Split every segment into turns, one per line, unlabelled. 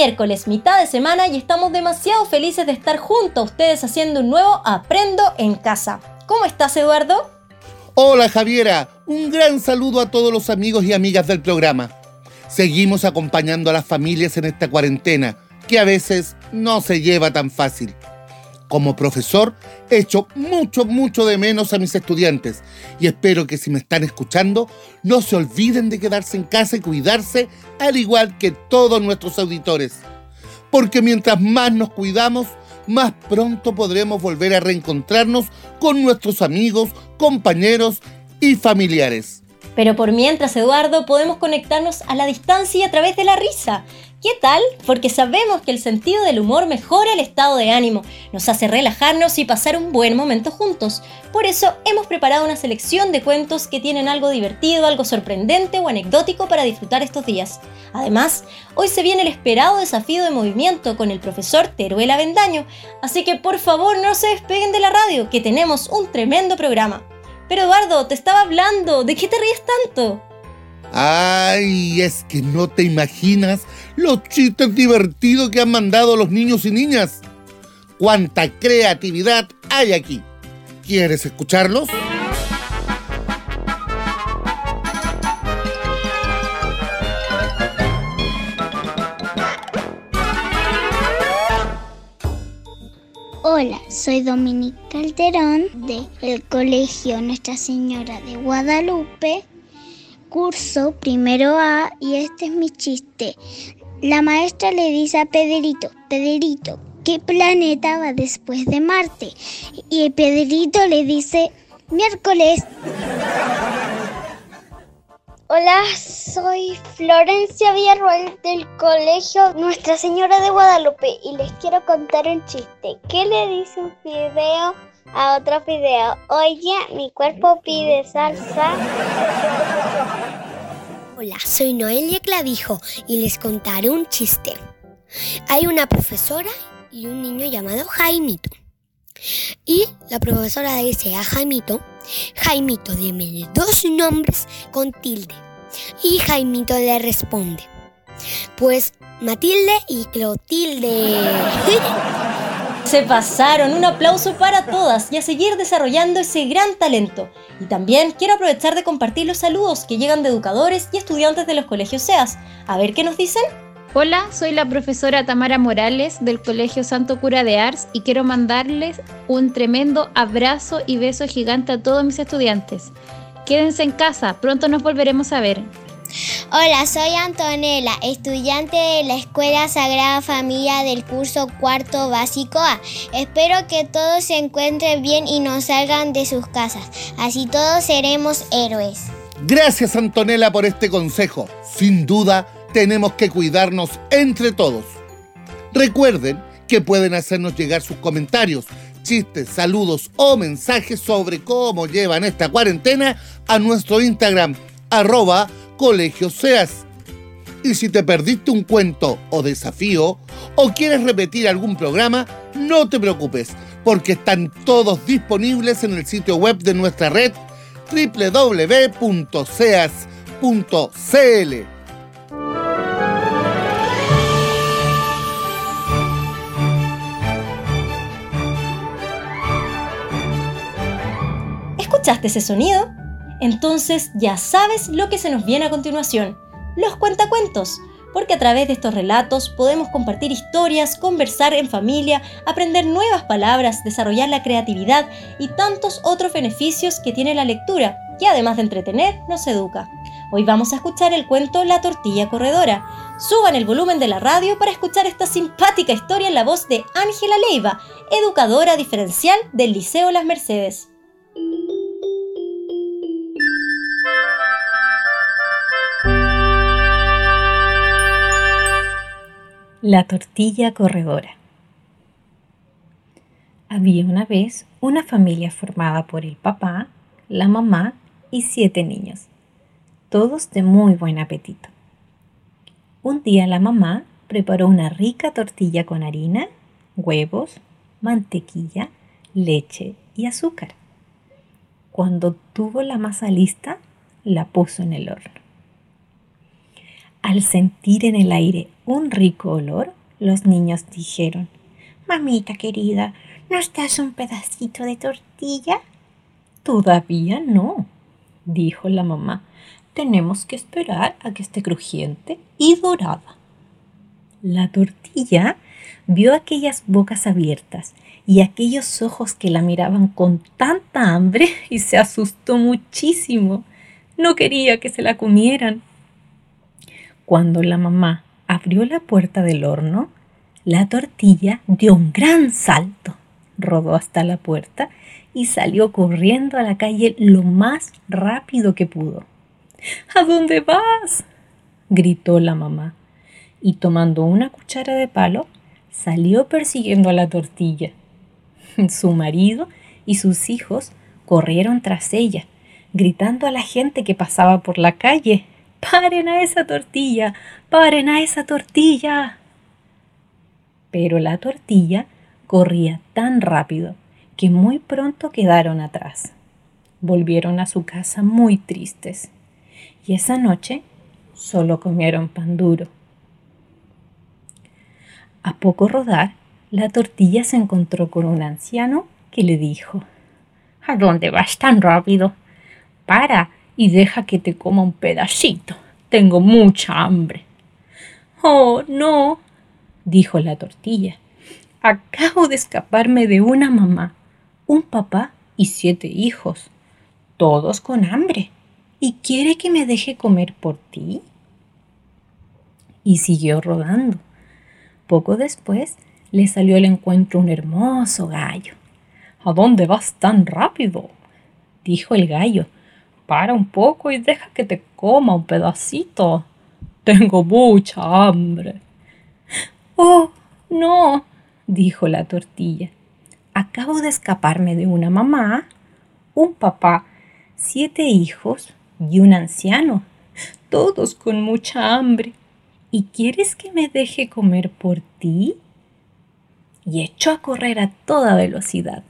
miércoles, mitad de semana, y estamos demasiado felices de estar junto a ustedes haciendo un nuevo Aprendo en Casa. ¿Cómo estás, Eduardo?
Hola, Javiera. Un gran saludo a todos los amigos y amigas del programa. Seguimos acompañando a las familias en esta cuarentena, que a veces no se lleva tan fácil. Como profesor, echo mucho, mucho de menos a mis estudiantes y espero que si me están escuchando, no se olviden de quedarse en casa y cuidarse, al igual que todos nuestros auditores. Porque mientras más nos cuidamos, más pronto podremos volver a reencontrarnos con nuestros amigos, compañeros y familiares.
Pero por mientras, Eduardo, podemos conectarnos a la distancia y a través de la risa. ¿Qué tal? Porque sabemos que el sentido del humor mejora el estado de ánimo, nos hace relajarnos y pasar un buen momento juntos. Por eso hemos preparado una selección de cuentos que tienen algo divertido, algo sorprendente o anecdótico para disfrutar estos días. Además, hoy se viene el esperado desafío de movimiento con el profesor Teruel Avendaño, así que por favor no se despeguen de la radio, que tenemos un tremendo programa. Pero Eduardo, te estaba hablando, ¿de qué te ríes tanto?
Ay, es que no te imaginas los chistes divertidos que han mandado los niños y niñas. ¡Cuánta creatividad hay aquí! ¿Quieres escucharlos?
Hola, soy Dominique Calderón del Colegio Nuestra Señora de Guadalupe curso primero A y este es mi chiste. La maestra le dice a Pedrito, Pedrito, ¿qué planeta va después de Marte? Y el Pedrito le dice, miércoles. Hola, soy Florencia Villarroel del Colegio Nuestra Señora de Guadalupe y les quiero contar un chiste. ¿Qué le dice un fideo a otro fideo? Oye, mi cuerpo pide salsa.
Hola, soy Noelia Clavijo y les contaré un chiste. Hay una profesora y un niño llamado Jaimito. Y la profesora dice a Jaimito, Jaimito, dime dos nombres con tilde. Y Jaimito le responde, pues Matilde y Clotilde.
Se pasaron, un aplauso para todas y a seguir desarrollando ese gran talento. Y también quiero aprovechar de compartir los saludos que llegan de educadores y estudiantes de los colegios SEAS. A ver qué nos dicen.
Hola, soy la profesora Tamara Morales del Colegio Santo Cura de Ars y quiero mandarles un tremendo abrazo y beso gigante a todos mis estudiantes. Quédense en casa, pronto nos volveremos a ver.
Hola, soy Antonella, estudiante de la Escuela Sagrada Familia del curso cuarto básico A. Espero que todos se encuentren bien y no salgan de sus casas. Así todos seremos héroes.
Gracias Antonella por este consejo. Sin duda, tenemos que cuidarnos entre todos. Recuerden que pueden hacernos llegar sus comentarios, chistes, saludos o mensajes sobre cómo llevan esta cuarentena a nuestro Instagram, arroba Colegio Seas. Y si te perdiste un cuento o desafío o quieres repetir algún programa, no te preocupes, porque están todos disponibles en el sitio web de nuestra red www.seas.cl.
¿Escuchaste ese sonido? Entonces ya sabes lo que se nos viene a continuación, los cuentacuentos, porque a través de estos relatos podemos compartir historias, conversar en familia, aprender nuevas palabras, desarrollar la creatividad y tantos otros beneficios que tiene la lectura, que además de entretener, nos educa. Hoy vamos a escuchar el cuento La tortilla corredora. Suban el volumen de la radio para escuchar esta simpática historia en la voz de Ángela Leiva, educadora diferencial del Liceo Las Mercedes.
La tortilla corredora. Había una vez una familia formada por el papá, la mamá y siete niños, todos de muy buen apetito. Un día la mamá preparó una rica tortilla con harina, huevos, mantequilla, leche y azúcar. Cuando tuvo la masa lista, la puso en el horno. Al sentir en el aire un rico olor, los niños dijeron, Mamita querida, ¿nos das un pedacito de tortilla? Todavía no, dijo la mamá. Tenemos que esperar a que esté crujiente y dorada. La tortilla vio aquellas bocas abiertas y aquellos ojos que la miraban con tanta hambre y se asustó muchísimo. No quería que se la comieran. Cuando la mamá abrió la puerta del horno, la tortilla dio un gran salto, rodó hasta la puerta y salió corriendo a la calle lo más rápido que pudo. ¿A dónde vas? gritó la mamá, y tomando una cuchara de palo, salió persiguiendo a la tortilla. Su marido y sus hijos corrieron tras ella, gritando a la gente que pasaba por la calle. ¡Paren a esa tortilla! ¡Paren a esa tortilla! Pero la tortilla corría tan rápido que muy pronto quedaron atrás. Volvieron a su casa muy tristes y esa noche solo comieron pan duro. A poco rodar, la tortilla se encontró con un anciano que le dijo, ¿A dónde vas tan rápido? Para y deja que te coma un pedacito. Tengo mucha hambre. Oh, no, dijo la tortilla. Acabo de escaparme de una mamá, un papá y siete hijos, todos con hambre. ¿Y quiere que me deje comer por ti? Y siguió rodando. Poco después le salió al encuentro un hermoso gallo. ¿A dónde vas tan rápido? dijo el gallo. Para un poco y deja que te coma un pedacito. Tengo mucha hambre. Oh, no, dijo la tortilla. Acabo de escaparme de una mamá, un papá, siete hijos y un anciano, todos con mucha hambre. ¿Y quieres que me deje comer por ti? Y echó a correr a toda velocidad.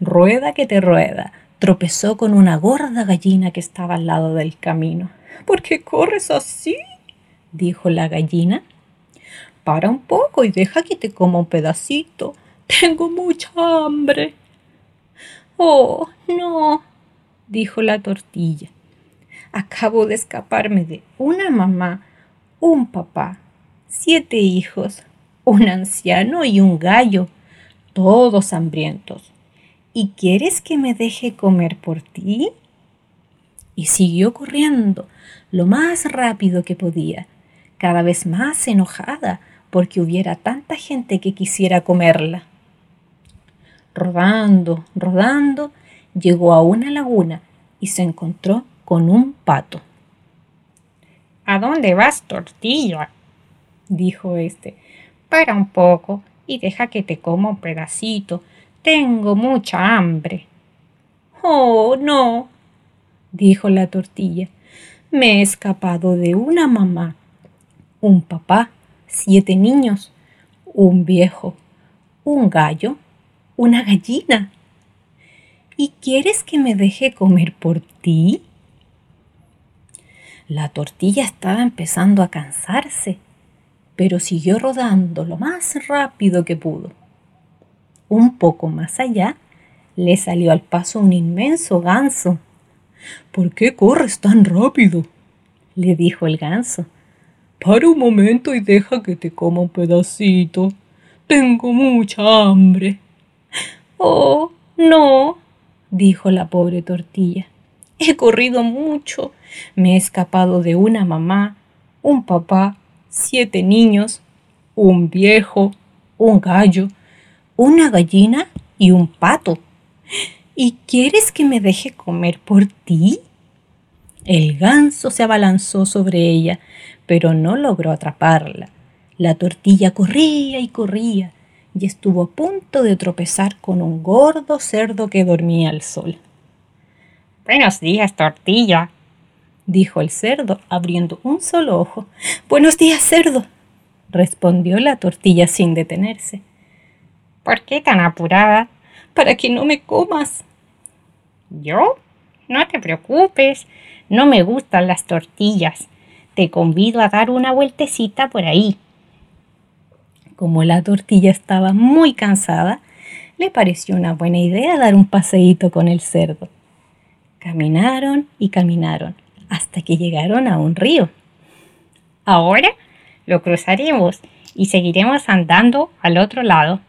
Rueda que te rueda. Tropezó con una gorda gallina que estaba al lado del camino. ¿Por qué corres así? dijo la gallina. Para un poco y deja que te coma un pedacito. Tengo mucha hambre. Oh, no, dijo la tortilla. Acabo de escaparme de una mamá, un papá, siete hijos, un anciano y un gallo, todos hambrientos. ¿Y quieres que me deje comer por ti? Y siguió corriendo lo más rápido que podía, cada vez más enojada porque hubiera tanta gente que quisiera comerla. Rodando, rodando, llegó a una laguna y se encontró con un pato. ¿A dónde vas, tortilla? dijo éste. Para un poco y deja que te coma un pedacito. Tengo mucha hambre. Oh, no, dijo la tortilla. Me he escapado de una mamá, un papá, siete niños, un viejo, un gallo, una gallina. ¿Y quieres que me deje comer por ti? La tortilla estaba empezando a cansarse, pero siguió rodando lo más rápido que pudo. Un poco más allá, le salió al paso un inmenso ganso. ¿Por qué corres tan rápido? le dijo el ganso. Para un momento y deja que te coma un pedacito. Tengo mucha hambre. Oh, no, dijo la pobre tortilla. He corrido mucho. Me he escapado de una mamá, un papá, siete niños, un viejo, un gallo, una gallina y un pato. ¿Y quieres que me deje comer por ti? El ganso se abalanzó sobre ella, pero no logró atraparla. La tortilla corría y corría y estuvo a punto de tropezar con un gordo cerdo que dormía al sol. Buenos días, tortilla, dijo el cerdo, abriendo un solo ojo. Buenos días, cerdo, respondió la tortilla sin detenerse. ¿Por qué tan apurada? Para que no me comas. ¿Yo? No te preocupes, no me gustan las tortillas. te convido a dar una vueltecita por ahí. Como la tortilla estaba muy cansada, le pareció una buena idea dar un paseíto con el cerdo. Caminaron y caminaron hasta que llegaron a un río. Ahora lo cruzaremos y seguiremos andando al otro lado,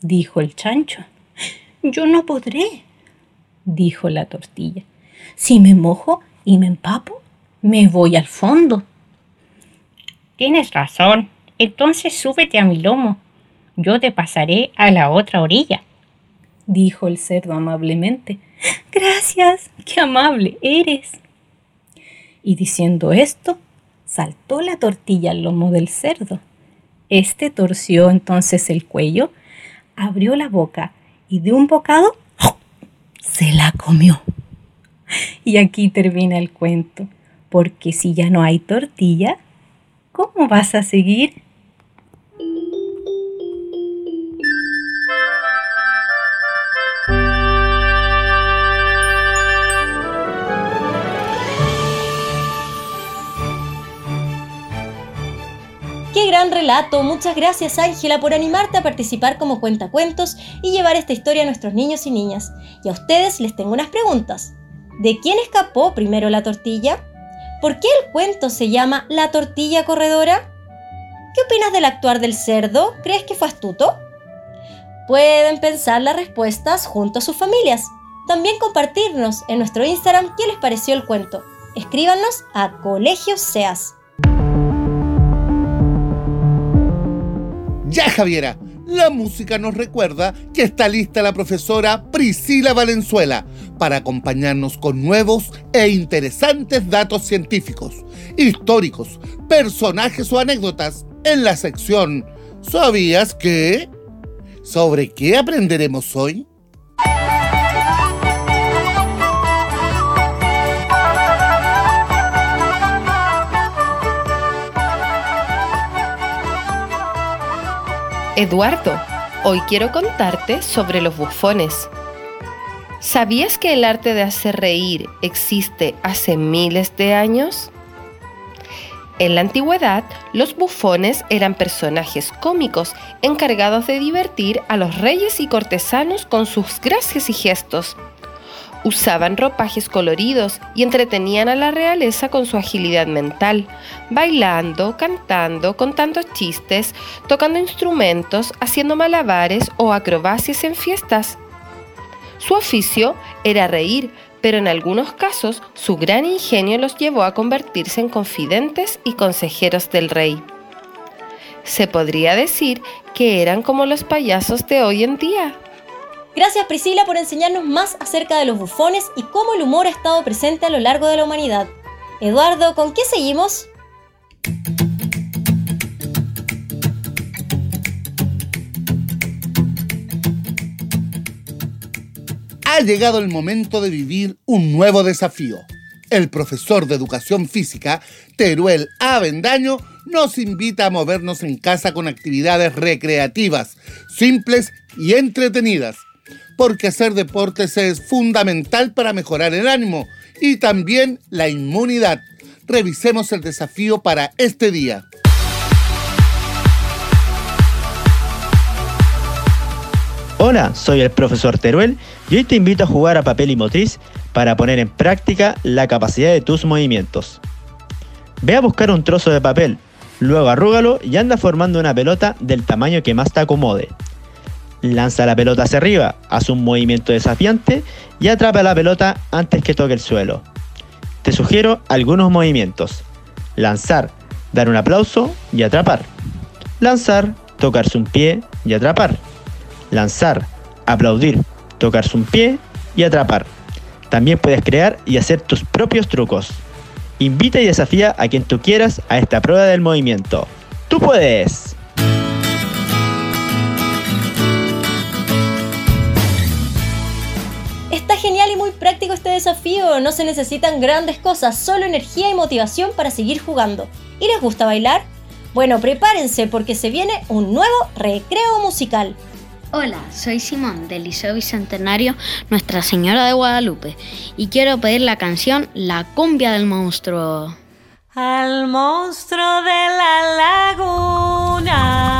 dijo el chancho. Yo no podré, dijo la tortilla. Si me mojo y me empapo, me voy al fondo. Tienes razón. Entonces súbete a mi lomo. Yo te pasaré a la otra orilla, dijo el cerdo amablemente. Gracias, qué amable eres. Y diciendo esto, saltó la tortilla al lomo del cerdo. Este torció entonces el cuello, abrió la boca y de un bocado se la comió. Y aquí termina el cuento, porque si ya no hay tortilla, ¿cómo vas a seguir?
Qué gran relato, muchas gracias Ángela por animarte a participar como cuentacuentos y llevar esta historia a nuestros niños y niñas. Y a ustedes les tengo unas preguntas. ¿De quién escapó primero la tortilla? ¿Por qué el cuento se llama La tortilla corredora? ¿Qué opinas del actuar del cerdo? ¿Crees que fue astuto? Pueden pensar las respuestas junto a sus familias. También compartirnos en nuestro Instagram qué les pareció el cuento. Escríbanos a Colegio Seas.
Ya, Javiera, la música nos recuerda que está lista la profesora Priscila Valenzuela para acompañarnos con nuevos e interesantes datos científicos, históricos, personajes o anécdotas en la sección ¿Sabías qué? ¿Sobre qué aprenderemos hoy?
Eduardo, hoy quiero contarte sobre los bufones. ¿Sabías que el arte de hacer reír existe hace miles de años? En la antigüedad, los bufones eran personajes cómicos encargados de divertir a los reyes y cortesanos con sus gracias y gestos. Usaban ropajes coloridos y entretenían a la realeza con su agilidad mental, bailando, cantando, contando chistes, tocando instrumentos, haciendo malabares o acrobacias en fiestas. Su oficio era reír, pero en algunos casos su gran ingenio los llevó a convertirse en confidentes y consejeros del rey. Se podría decir que eran como los payasos de hoy en día.
Gracias Priscila por enseñarnos más acerca de los bufones y cómo el humor ha estado presente a lo largo de la humanidad. Eduardo, ¿con qué seguimos?
Ha llegado el momento de vivir un nuevo desafío. El profesor de educación física, Teruel Avendaño, nos invita a movernos en casa con actividades recreativas, simples y entretenidas porque hacer deportes es fundamental para mejorar el ánimo y también la inmunidad. Revisemos el desafío para este día.
Hola, soy el profesor Teruel y hoy te invito a jugar a papel y motriz para poner en práctica la capacidad de tus movimientos. Ve a buscar un trozo de papel, luego arrúgalo y anda formando una pelota del tamaño que más te acomode. Lanza la pelota hacia arriba, haz un movimiento desafiante y atrapa la pelota antes que toque el suelo. Te sugiero algunos movimientos. Lanzar, dar un aplauso y atrapar. Lanzar, tocarse un pie y atrapar. Lanzar, aplaudir, tocarse un pie y atrapar. También puedes crear y hacer tus propios trucos. Invita y desafía a quien tú quieras a esta prueba del movimiento. ¡Tú puedes!
Genial y muy práctico este desafío. No se necesitan grandes cosas, solo energía y motivación para seguir jugando. ¿Y les gusta bailar? Bueno, prepárense porque se viene un nuevo recreo musical.
Hola, soy Simón del Liceo Bicentenario Nuestra Señora de Guadalupe y quiero pedir la canción La cumbia del monstruo.
al monstruo de la laguna.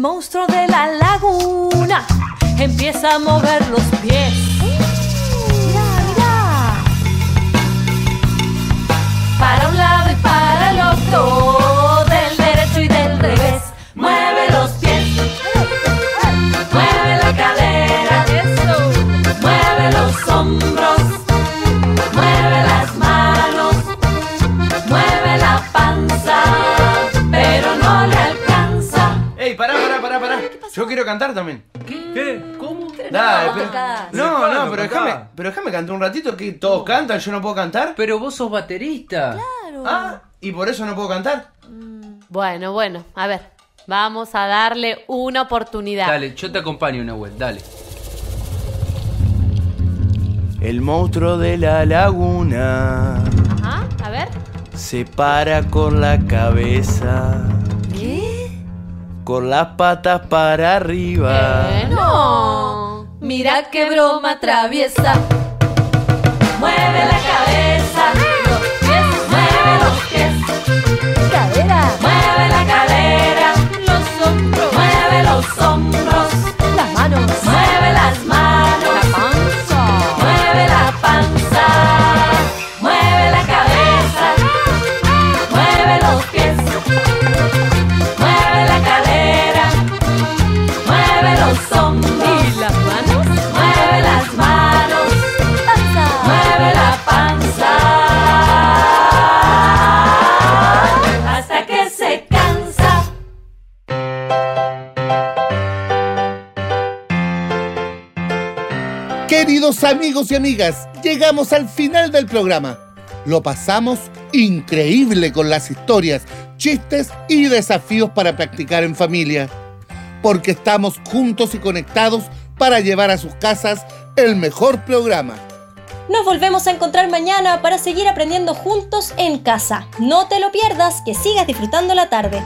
monstruo de la laguna empieza a mover los pies. Mira, mira. Para un lado y para el otro,
quiero cantar también.
¿Qué? ¿Cómo?
Dale,
no,
pero- no, no, pero déjame, pero déjame cantar un ratito que todos cantan, yo no puedo cantar.
Pero vos sos baterista.
Ah, y por eso no puedo cantar.
Bueno, bueno, a ver, vamos a darle una oportunidad.
Dale, yo te acompaño, Nahuel, dale.
El monstruo de la laguna
Ajá, a ver.
se para con la cabeza. Con las patas para arriba.
No. Mira qué broma traviesa. Mueve la cabeza, los pies, mueve los pies.
Queridos amigos y amigas, llegamos al final del programa. Lo pasamos increíble con las historias, chistes y desafíos para practicar en familia. Porque estamos juntos y conectados para llevar a sus casas el mejor programa.
Nos volvemos a encontrar mañana para seguir aprendiendo juntos en casa. No te lo pierdas, que sigas disfrutando la tarde.